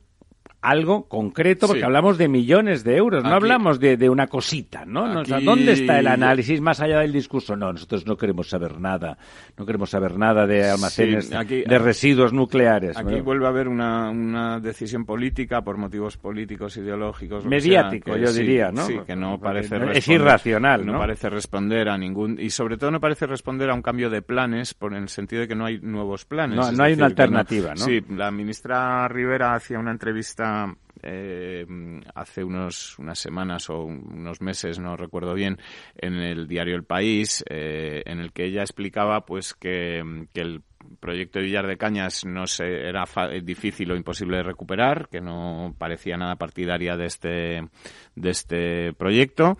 algo concreto, porque hablamos de millones de euros, no hablamos de, de, una cosita, ¿no? ¿Dónde está el análisis más allá del discurso? No, nosotros no queremos saber nada, no queremos saber nada de almacenes de residuos nucleares. Aquí vuelve a haber una, una, decisión política por motivos políticos, ideológicos. Mediático, yo diría, ¿no? Sí, que no parece Es irracional, ¿no? No parece responder a ningún... Y sobre todo no parece responder a un cambio de planes, por en el sentido de que no hay nuevos planes. No, no hay una alternativa, ¿no? Sí, la ministra Rivera hacía una entrevista eh, hace unos, unas semanas o unos meses, no recuerdo bien, en el diario El País, eh, en el que ella explicaba pues que, el proyecto de Villar de Cañas no se, era difícil o imposible de recuperar, que no parecía nada partidaria de este, de este proyecto.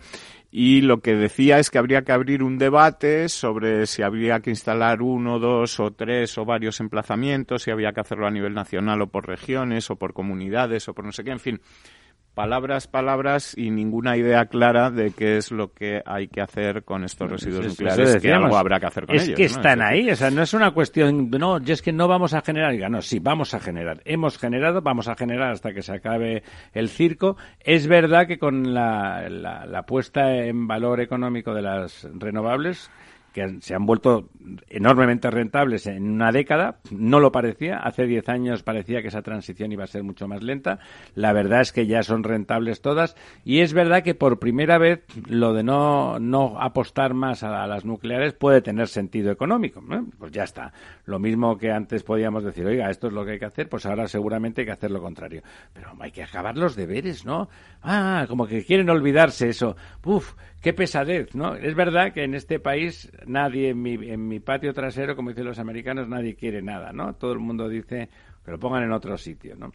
Y lo que decía es que habría que abrir un debate sobre si habría que instalar uno, dos o tres o varios emplazamientos, si había que hacerlo a nivel nacional o por regiones o por comunidades o por no sé qué, en fin, palabras, palabras y ninguna idea clara de qué es lo que hay que hacer con estos residuos nucleares, que algo habrá que hacer con ellos. Es que están ahí, o sea, no es una cuestión, no, es que no vamos a generar, no, sí, vamos a generar. Hemos generado, vamos a generar hasta que se acabe el circo. Es verdad que con la, la puesta en valor económico de las renovables, que se han vuelto enormemente rentables en una década. No lo parecía. Hace 10 años parecía que esa transición iba a ser mucho más lenta. La verdad es que ya son rentables todas. Y es verdad que por primera vez lo de no, no apostar más a, las nucleares puede tener sentido económico. Pues ya está. Lo mismo que antes podíamos decir, oiga, esto es lo que hay que hacer, pues ahora seguramente hay que hacer lo contrario. Pero hay que acabar los deberes, ¿no? Ah, como que quieren olvidarse eso. Uf, qué pesadez, ¿no? Es verdad que en este país nadie, en mi, en mi patio trasero, como dicen los americanos, nadie quiere nada, ¿no? Todo el mundo dice que lo pongan en otro sitio, ¿no?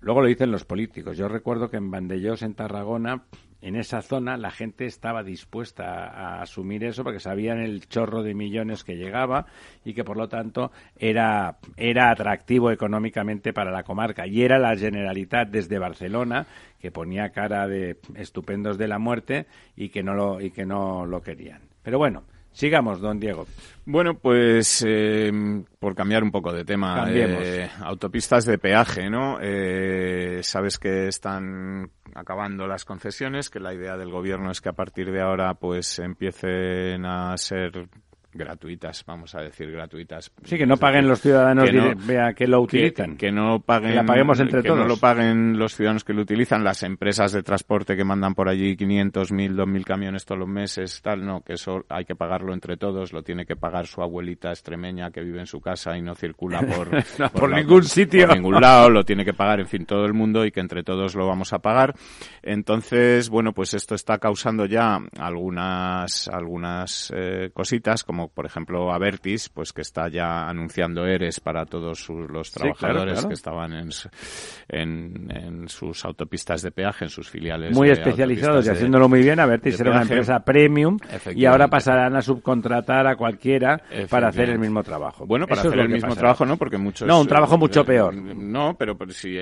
Luego lo dicen los políticos. Yo recuerdo que en Vandellós, en Tarragona, en esa zona la gente estaba dispuesta a, asumir eso porque sabían el chorro de millones que llegaba y que por lo tanto era, era atractivo económicamente para la comarca. Y era la Generalitat desde Barcelona que ponía cara de estupendos de la muerte y que no lo, y que no lo querían. Pero bueno, Sigamos, don Diego. Bueno, pues eh, por cambiar un poco de tema, eh, autopistas de peaje, ¿no? Eh, sabes que están acabando las concesiones, que la idea del gobierno es que a partir de ahora pues empiecen a ser gratuitas, vamos a decir gratuitas. Sí, que no paguen los ciudadanos que, que lo utilizan. Que, no paguen. la paguemos entre que todos. no lo paguen los ciudadanos que lo utilizan, las empresas de transporte que mandan por allí 500, 1000, 2000 camiones todos los meses, tal, no, que eso hay que pagarlo entre todos, lo tiene que pagar su abuelita extremeña que vive en su casa y no circula por, por, ningún sitio. Por ningún lado, lo tiene que pagar, en fin, todo el mundo y que entre todos lo vamos a pagar. Entonces, bueno, pues esto está causando ya algunas, algunas eh, cositas, como por ejemplo, Avertis, pues que está ya anunciando ERES para todos los trabajadores que estaban en, en, sus autopistas de peaje, en sus filiales. Muy especializados y haciéndolo muy bien. Avertis era una empresa premium y ahora pasarán a subcontratar a cualquiera para hacer el mismo trabajo. Bueno, para hacer el mismo trabajo, ¿no? Porque muchos... No, un trabajo mucho peor. No, pero, si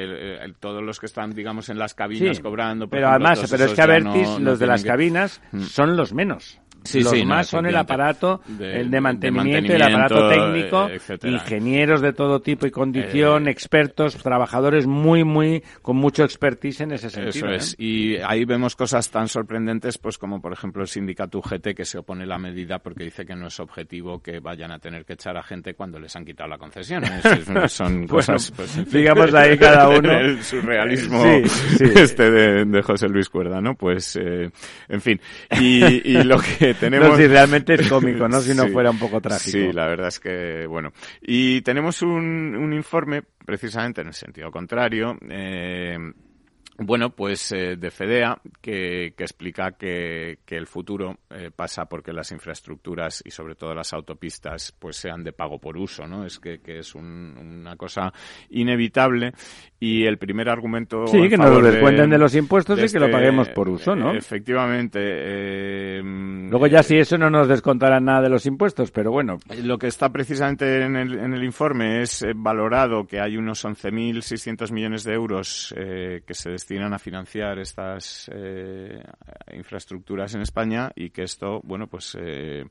todos los que están, digamos, en las cabinas cobrando... pero además, pero es que Avertis, los de las cabinas, mm. son los menos. Sí, los más son el aparato, el de mantenimiento, el aparato técnico, ingenieros de todo tipo y condición, eh, expertos, trabajadores muy, muy, con mucho expertise en ese sentido. Eso es. ¿eh? Y ahí vemos cosas tan sorprendentes, pues como por ejemplo el sindicato UGT que se opone a la medida porque dice que no es objetivo que vayan a tener que echar a gente cuando les han quitado la concesión. son cosas, pues, digamos ahí cada uno. el surrealismo este de, José Luis Cuerda, ¿no? Pues, eh, en fin. y lo que tenemos... No, si realmente es cómico, ¿no? Si no fuera un poco trágico. Sí, la verdad es que, bueno. Y tenemos un, un informe, precisamente en el sentido contrario, eh, bueno, pues eh, de FEDEA, que, explica que, el futuro eh, pasa porque las infraestructuras y sobre todo las autopistas pues sean de pago por uso, ¿no? Es que, es una cosa inevitable y el primer argumento... Sí, que nos lo descuenten de, los impuestos y que lo este, paguemos por uso, ¿no? Efectivamente. Eh, Luego ya si eso no nos descontarán nada de los impuestos, pero bueno. Lo que está precisamente en el, en el informe es valorado que hay unos 11.600 millones de euros que se destinan a financiar estas eh, infraestructuras en España y que esto, bueno, pues eh,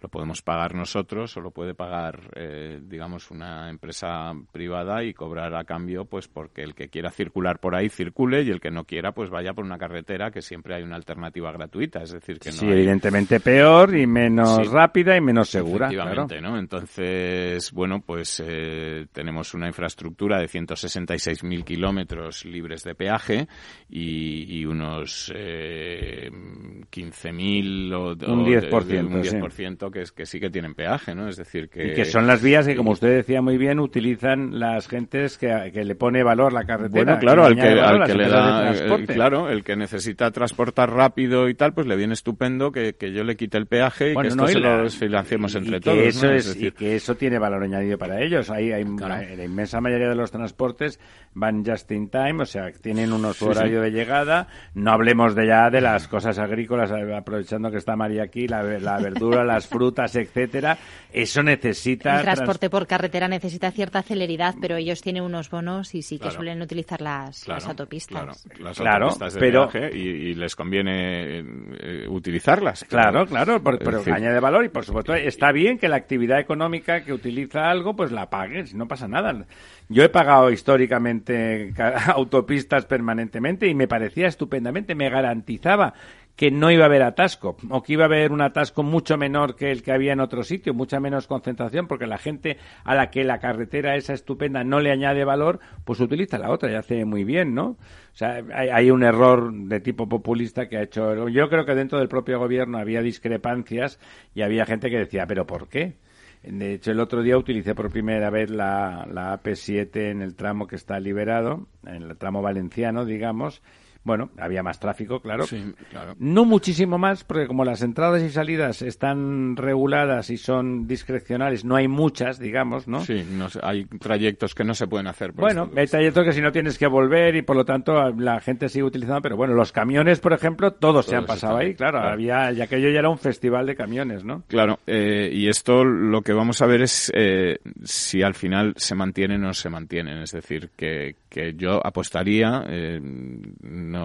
lo podemos pagar nosotros o lo puede pagar, eh, digamos, una empresa privada y cobrar a cambio, pues porque el que quiera circular por ahí circule y el que no quiera, pues vaya por una carretera que siempre hay una alternativa gratuita. Es decir, que no. Sí, evidentemente peor y menos rápida y menos segura. Efectivamente, ¿no? Entonces, bueno, pues eh, tenemos una infraestructura de 166.000 kilómetros libres de peaje y, unos eh, 15.000 o, un 10%, un 10% que, es, que sí que tienen peaje, ¿no? Es decir, que... Y que son las vías que, como usted decía muy bien, utilizan las gentes que, que le pone valor la carretera. Bueno, claro, al que, al que le da... El, claro, el que necesita transportar rápido y tal, pues le viene estupendo que, que yo le quite el peaje y que esto se lo financiemos entre todos. Eso es, y que eso tiene valor añadido para ellos. Hay, hay la, inmensa mayoría de los transportes van just in time, o sea, tienen un horario de llegada. No hablemos de ya de las cosas agrícolas, aprovechando que está María aquí, la, la verdura, las frutas, etcétera, eso necesita... El transporte por carretera necesita cierta celeridad, pero ellos tienen unos bonos y sí que suelen utilizar las, autopistas. Claro, las pero... y, les conviene eh, utilizarlas. Claro, claro, pero añade valor y por supuesto está bien que la actividad económica que utiliza algo pues la pague, no pasa nada. Yo he pagado históricamente autopistas permanentemente y me parecía estupendamente, me garantizaba que no iba a haber atasco o que iba a haber un atasco mucho menor que el que había en otro sitio, mucha menos concentración, porque la gente a la que la carretera esa estupenda no le añade valor, pues utiliza la otra y hace muy bien, ¿no? O sea, hay, un error de tipo populista que ha hecho. Yo creo que dentro del propio gobierno había discrepancias y había gente que decía, ¿pero por qué? De hecho, el otro día utilicé por primera vez la, la AP7 en el tramo que está liberado, en el tramo valenciano, digamos, bueno, había más tráfico, claro. Sí, claro. No muchísimo más, porque como las entradas y salidas están reguladas y son discrecionales, no hay muchas, digamos, ¿no? Sí, no hay trayectos que no se pueden hacer. bueno, hay trayectos que si no tienes que volver y por lo tanto la gente sigue utilizando, pero bueno, los camiones, por ejemplo, todos, se han pasado ahí, claro, había, ya que yo ya era un festival de camiones, ¿no? Claro, eh, y esto lo que vamos a ver es eh, si al final se mantienen o no se mantienen, es decir, que, que yo apostaría, eh, no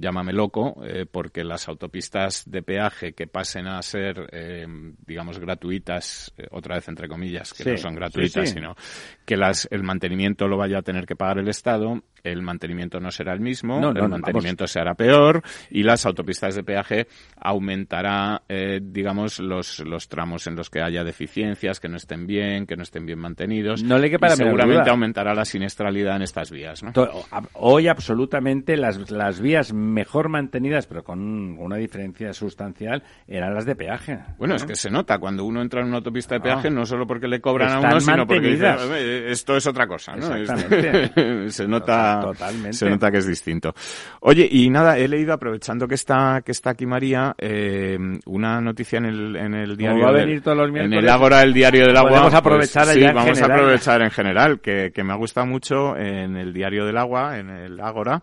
llámame loco, eh, porque las autopistas de peaje que pasen a ser, eh, digamos, gratuitas, eh, otra vez entre comillas, que no son gratuitas, sino que las, el mantenimiento lo vaya a tener que pagar el Estado, el mantenimiento no será el mismo, el mantenimiento se hará peor y las autopistas de peaje aumentará, digamos, los, los tramos en los que haya deficiencias, que no estén bien, que no estén bien mantenidos. No le que para seguramente aumentará la siniestralidad en estas vías. Hoy absolutamente las, las vías mejor mantenidas, pero con una diferencia sustancial, eran las de peaje. Bueno, es que se nota cuando uno entra en una autopista de peaje, no, solo porque le cobran a uno, sino porque dice, esto es otra cosa, ¿no? se nota, Totalmente. se nota que es distinto. Oye, y nada, he leído, aprovechando que está, que está aquí María, eh, una noticia en el, en el diario. Va a venir todos los en el Ágora, el diario del agua. Vamos a aprovechar pues, sí, vamos a aprovechar en general, que, que me ha gustado mucho en el diario del agua, en el Ágora,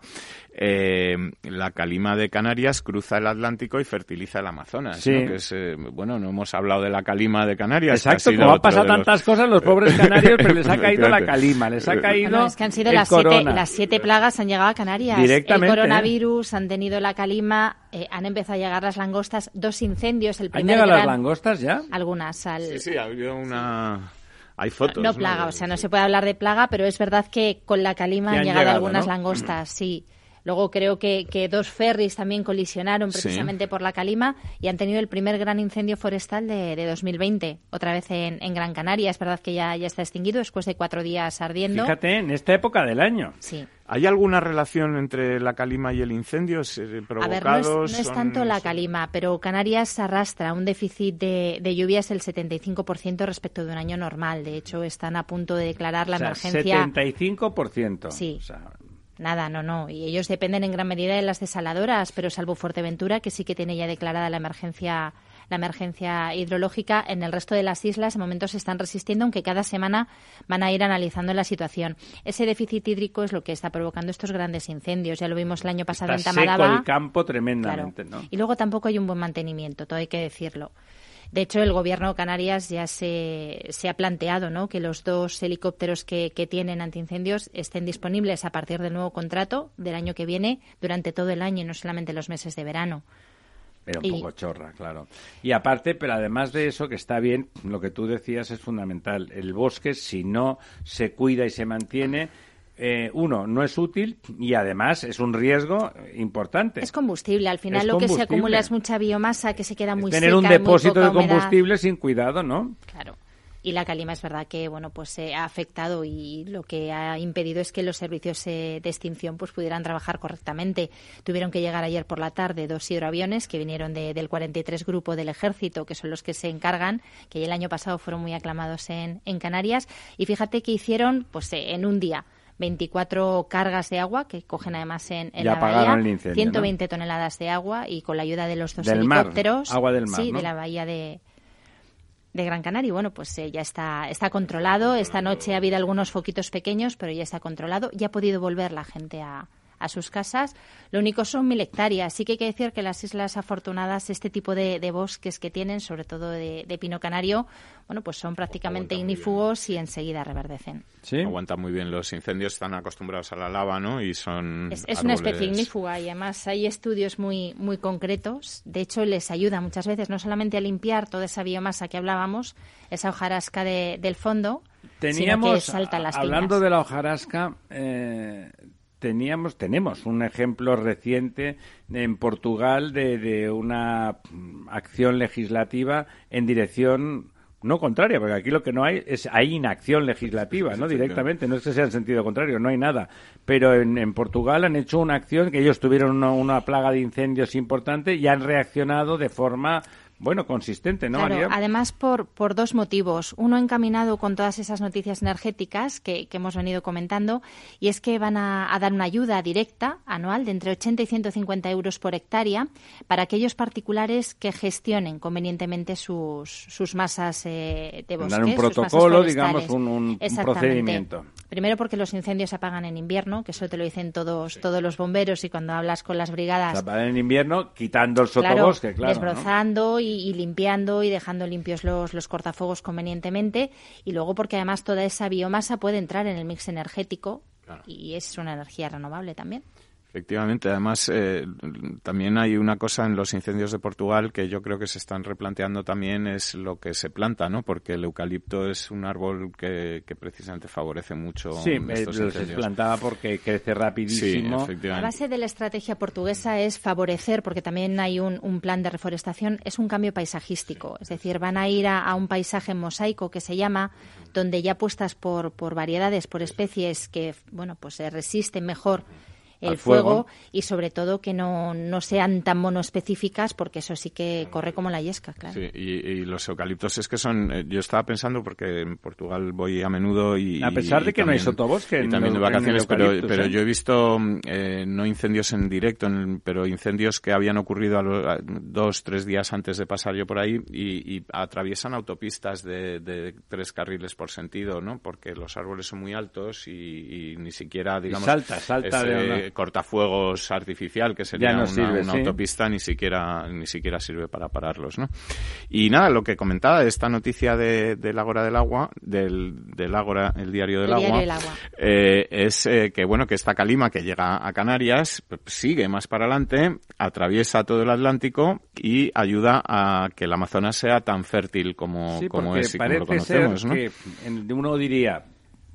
eh, la calima de Canarias cruza el Atlántico y fertiliza el Amazonas. Sí. Que es, eh, bueno, no hemos hablado de la calima de Canarias. Exacto, como han pasado tantas cosas, los pobres canarios, pero les ha caído la calima, les ha caído. No, es que han sido las siete, las siete, plagas han llegado a Canarias. Directamente. El coronavirus, han tenido la calima, eh, han empezado a llegar las langostas, dos incendios. El primer ¿Han llegado las langostas ya? Algunas. Al... Sí, sí, ha habido una. Hay fotos. No, plaga, o sea, no se puede hablar de plaga, pero es verdad que con la calima han, llegado, algunas langostas, sí. Luego creo que, que dos ferries también colisionaron precisamente por la calima y han tenido el primer gran incendio forestal de, de 2020, otra vez en, en, Gran Canaria. Es verdad que ya, ya está extinguido después de cuatro días ardiendo. Fíjate, en esta época del año. Sí. ¿Hay alguna relación entre la calima y el incendio provocados? A ver, no es, tanto la calima, pero Canarias arrastra un déficit de, de lluvias del 75% respecto de un año normal. De hecho, están a punto de declarar la o sea, emergencia. 75%. Sí. O sea, Nada, no, no. Y ellos dependen en gran medida de las desaladoras, pero salvo Fuerteventura, que sí que tiene ya declarada la emergencia la emergencia hidrológica. En el resto de las islas, en momentos se están resistiendo, aunque cada semana van a ir analizando la situación. Ese déficit hídrico es lo que está provocando estos grandes incendios. Ya lo vimos el año pasado Está en Tamadaba. seco el campo tremendamente, ¿no? Y luego tampoco hay un buen mantenimiento, todo hay que decirlo. De hecho, el gobierno de Canarias ya se, se ha planteado ¿no? que los dos helicópteros que, que tienen antiincendios estén disponibles a partir del nuevo contrato del año que viene durante todo el año y no solamente los meses de verano. Era un poco chorra, claro. Y aparte, pero además de eso, que está bien, lo que tú decías es fundamental. El bosque, si no se cuida y se mantiene, eh, uno, no es útil y además es un riesgo eh, importante. Es combustible. Al final Es lo que se acumula es mucha biomasa que se queda muy Tener seca, un depósito de humedad. combustible sin cuidado, ¿no? Claro. Y la calima es verdad que bueno pues se ha afectado y lo que ha impedido es que los servicios eh, de extinción pues pudieran trabajar correctamente. Tuvieron que llegar ayer por la tarde dos hidroaviones que vinieron de- del 43 grupo del ejército que son los que se encargan que el año pasado fueron muy aclamados en, en Canarias y fíjate que hicieron pues eh, en un día 24 cargas de agua que cogen además en, en la bahía, el incendio, 120 toneladas de agua y con la ayuda de los dos Del mar, helicópteros agua del mar, sí, ¿no? de la bahía de, de Gran Canaria. Y bueno, pues eh, ya está, está controlado. Esta noche ha habido algunos foquitos pequeños, pero ya está controlado. Ya ha podido volver la gente a, a sus casas. Lo único son mil hectáreas. Sí que hay que decir que las islas afortunadas, este tipo de, de bosques que tienen, sobre todo de, de pino canario, bueno, pues son prácticamente ignífugos y enseguida reverdecen. Aguantan muy bien los incendios, están acostumbrados a la lava, ¿no? Y son Es, es una especie ignífuga y además hay estudios muy, muy concretos. De hecho, les ayuda muchas veces no solamente a limpiar toda esa biomasa que hablábamos, esa hojarasca de- del fondo, sino que Teníamos, salta las hablando piñas. de la hojarasca, eh, teníamos, tenemos un ejemplo reciente en Portugal de, de una acción legislativa en dirección no contraria, porque aquí lo que no hay es hay inacción legislativa, ¿no? Directamente, no es que sea en sentido contrario, no hay nada. Pero en, en Portugal han hecho una acción que ellos tuvieron una, una plaga de incendios importante y han reaccionado de forma, bueno, consistente, ¿no, Claro, María? además por, por dos motivos. Uno encaminado con todas esas noticias energéticas que, que hemos venido comentando, y es que van a, a dar una ayuda directa anual de entre 80 y 150 euros por hectárea para aquellos particulares que gestionen convenientemente sus, sus masas eh, de bosques. Dar un protocolo, digamos, un- un- procedimiento. Primero porque los incendios se apagan en invierno, que eso te lo dicen todos, todos los bomberos y cuando hablas con las brigadas O sea, en invierno quitando el Claro, sotobosque, claro. ¿no? desbrozando y, y limpiando y dejando limpios los, los cortafuegos convenientemente. Y luego porque además toda esa biomasa puede entrar en el mix energético y es una energía renovable también. Efectivamente, además eh, también hay una cosa en los incendios de Portugal que yo creo que se están replanteando también es lo que se planta, ¿no? Porque el eucalipto es un árbol que, que precisamente favorece mucho Sí, estos eh, se plantaba porque crece rapidísimo. Sí, La base de la estrategia portuguesa es favorecer, porque también hay un, un plan de reforestación, es un cambio paisajístico. Es decir, van a ir a, a un paisaje mosaico que se llama, donde ya puestas por, por variedades, por especies que, bueno, pues se resisten mejor el fuego. fuego. y sobre todo que no, no sean tan monoespecíficas porque eso sí que corre como la yesca, claro. Sí, y, y los eucaliptos es que son. eh, yo estaba pensando porque en Portugal voy a menudo y. A pesar de que no hay sotobosque Y también de vacaciones, pero, pero ¿eh? yo he visto mm, eh, no incendios en directo, en- pero incendios que habían ocurrido a lo- a dos, tres días antes de pasar yo por ahí y, y atraviesan autopistas de, de tres carriles por sentido, ¿no? Porque los árboles son muy altos y, y ni siquiera, digamos. salta, salta ese de una- cortafuegos artificial que sería no una, sirve, una sí. autopista ni siquiera ni siquiera sirve para pararlos, ¿no? Y nada, lo que comentaba de esta noticia de, del Ágora del Agua, del, del Ágora, el diario del El agua, diario del agua. eh, es eh, que bueno que esta calima que llega a Canarias sigue más para adelante, atraviesa todo el Atlántico y ayuda a que el Amazonas sea tan fértil como, Sí, como es y como lo parece ser conocemos, ¿no? que en- uno diría,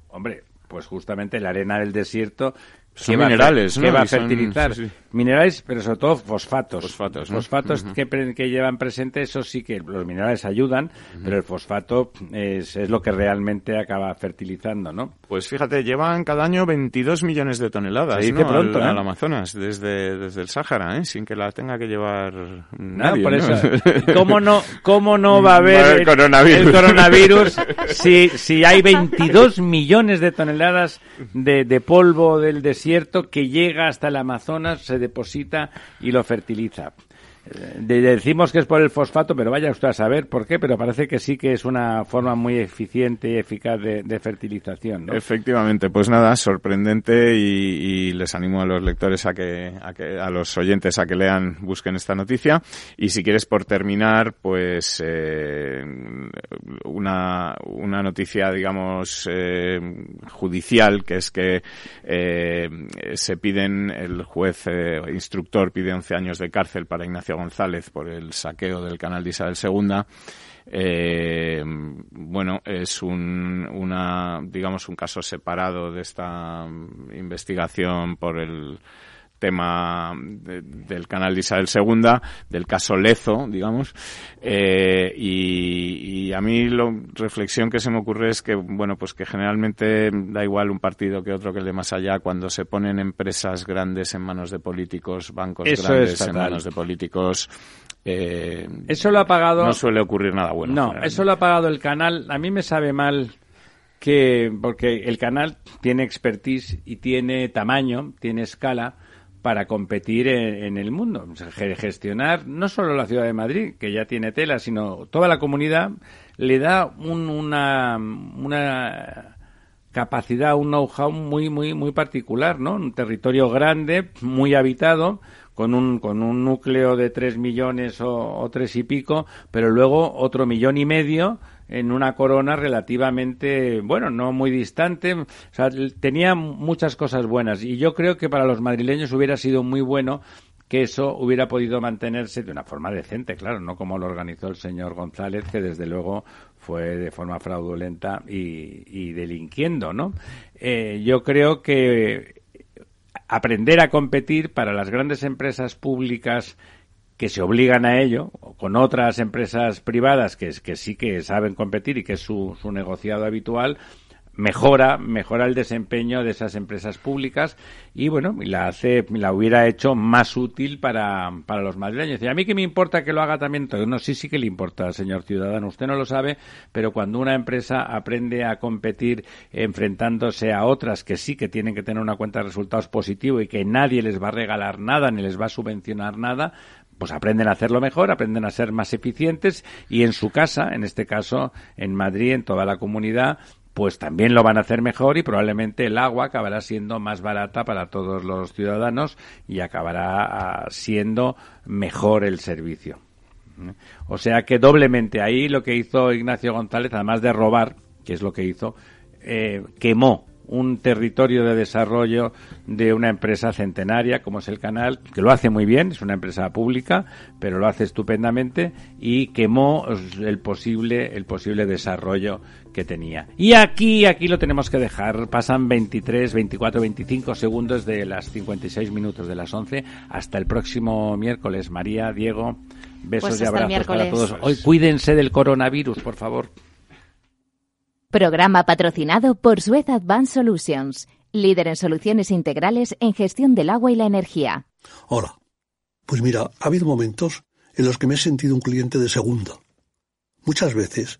hombre, pues justamente la arena del desierto Son ¿qué va minerales, ¿no? ¿qué va a son- fertilizar? sí, sí. Minerales, pero sobre todo fosfatos. Fosfatos, ¿no? Fosfatos que, pre- que llevan presente, eso sí que los minerales ayudan, pero el fosfato es, es lo que realmente acaba fertilizando, ¿no? Pues fíjate, llevan cada año 22 millones de toneladas Se dice ¿no? pronto, al, ¿eh? al Amazonas, desde, desde el Sáhara, ¿eh? sin que la tenga que llevar nadie. por ¿no? eso, ¿cómo no, cómo no va a haber Va a haber el, coronavirus. el coronavirus si, si hay 22 millones de toneladas de, de polvo del desierto que llega hasta el Amazonas, se deposita y lo fertiliza? De- decimos que es por el fosfato, pero vaya usted a saber por qué, pero parece que sí que es una forma muy eficiente y eficaz de, de fertilización. ¿no? Efectivamente, pues nada, sorprendente y, y les animo a los lectores a que, a que, a los oyentes a que lean, busquen esta noticia. Y si quieres por terminar, pues eh, una, una noticia, digamos, eh, judicial, que es que eh, se piden, el juez eh, instructor pide 11 años de cárcel para Ignacio González por el saqueo del canal de Isabel II. Eh, bueno, es un, una, digamos, un caso separado de esta investigación por el tema de- del canal de Isabel II, del caso Lezo, digamos, eh, y, y a mí la reflexión que se me ocurre es que, bueno, pues que generalmente da igual un partido que otro que el de más allá, cuando se ponen empresas grandes en manos de políticos, bancos Eso grandes es en manos de políticos, eh, Eso lo ha pagado. no suele ocurrir nada bueno. No, eso lo ha pagado el canal. A mí me sabe mal que porque el canal tiene expertise y tiene tamaño, tiene escala para competir en, en el mundo, gestionar no solo la ciudad de Madrid, que ya tiene tela, sino toda la comunidad le da un- una, una capacidad, un know-how muy, muy, muy particular, ¿no? Un territorio grande, muy habitado, con un, con un núcleo de tres millones o, tres y pico, pero luego otro millón y medio en una corona relativamente, bueno, no muy distante. O sea, tenía muchas cosas buenas. Y yo creo que para los madrileños hubiera sido muy bueno que eso hubiera podido mantenerse de una forma decente, claro, no como lo organizó el señor González, que desde luego fue de forma fraudulenta y, y delinquiendo, ¿no? Eh, yo creo que aprender a competir para las grandes empresas públicas que se obligan a ello, con otras empresas privadas que, que sí que saben competir y que es su, su negociado habitual, mejora, mejora el desempeño de esas empresas públicas y bueno, la hace, la hubiera hecho más útil para, para los madrileños. Y a mí que me importa que lo haga también, no, sí, sí que le importa, señor ciudadano, usted no lo sabe, pero cuando una empresa aprende a competir enfrentándose a otras que sí que tienen que tener una cuenta de resultados positivo y que nadie les va a regalar nada ni les va a subvencionar nada, pues aprenden a hacerlo mejor, aprenden a ser más eficientes y en su casa, en este caso en Madrid, en toda la comunidad, pues también lo van a hacer mejor y probablemente el agua acabará siendo más barata para todos los ciudadanos y acabará ah, siendo mejor el servicio. O sea que doblemente ahí lo que hizo Ignacio González, además de robar, que es lo que hizo, eh, quemó un territorio de desarrollo de una empresa centenaria como es el canal, que lo hace muy bien, es una empresa pública, pero lo hace estupendamente y quemó el posible, el posible desarrollo que tenía. Y aquí, aquí lo tenemos que dejar. Pasan 23, 24, 25 segundos de las 56 minutos de las 11 hasta el próximo miércoles. María, Diego, besos Pues y abrazos para todos. Hoy cuídense del coronavirus, por favor. Programa patrocinado por Suez Advanced Solutions, líder en soluciones integrales en gestión del agua y la energía. Hola. Pues mira, ha habido momentos en los que me he sentido un cliente de segunda. Muchas veces,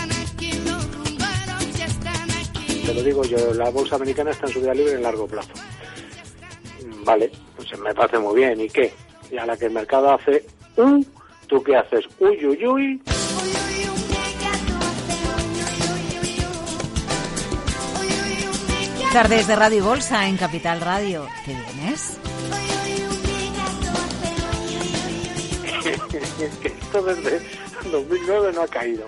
Te lo digo yo, la bolsa americana está en su vida libre en largo plazo. Mm, Vale, pues me parece muy bien. ¿Y qué? Y a la que el mercado hace un, ¿tú qué haces? Uy, uy, uy. Tardes de Radio y Bolsa en Capital Radio. ¿Qué vienes? que esto desde 2009 no ha caído.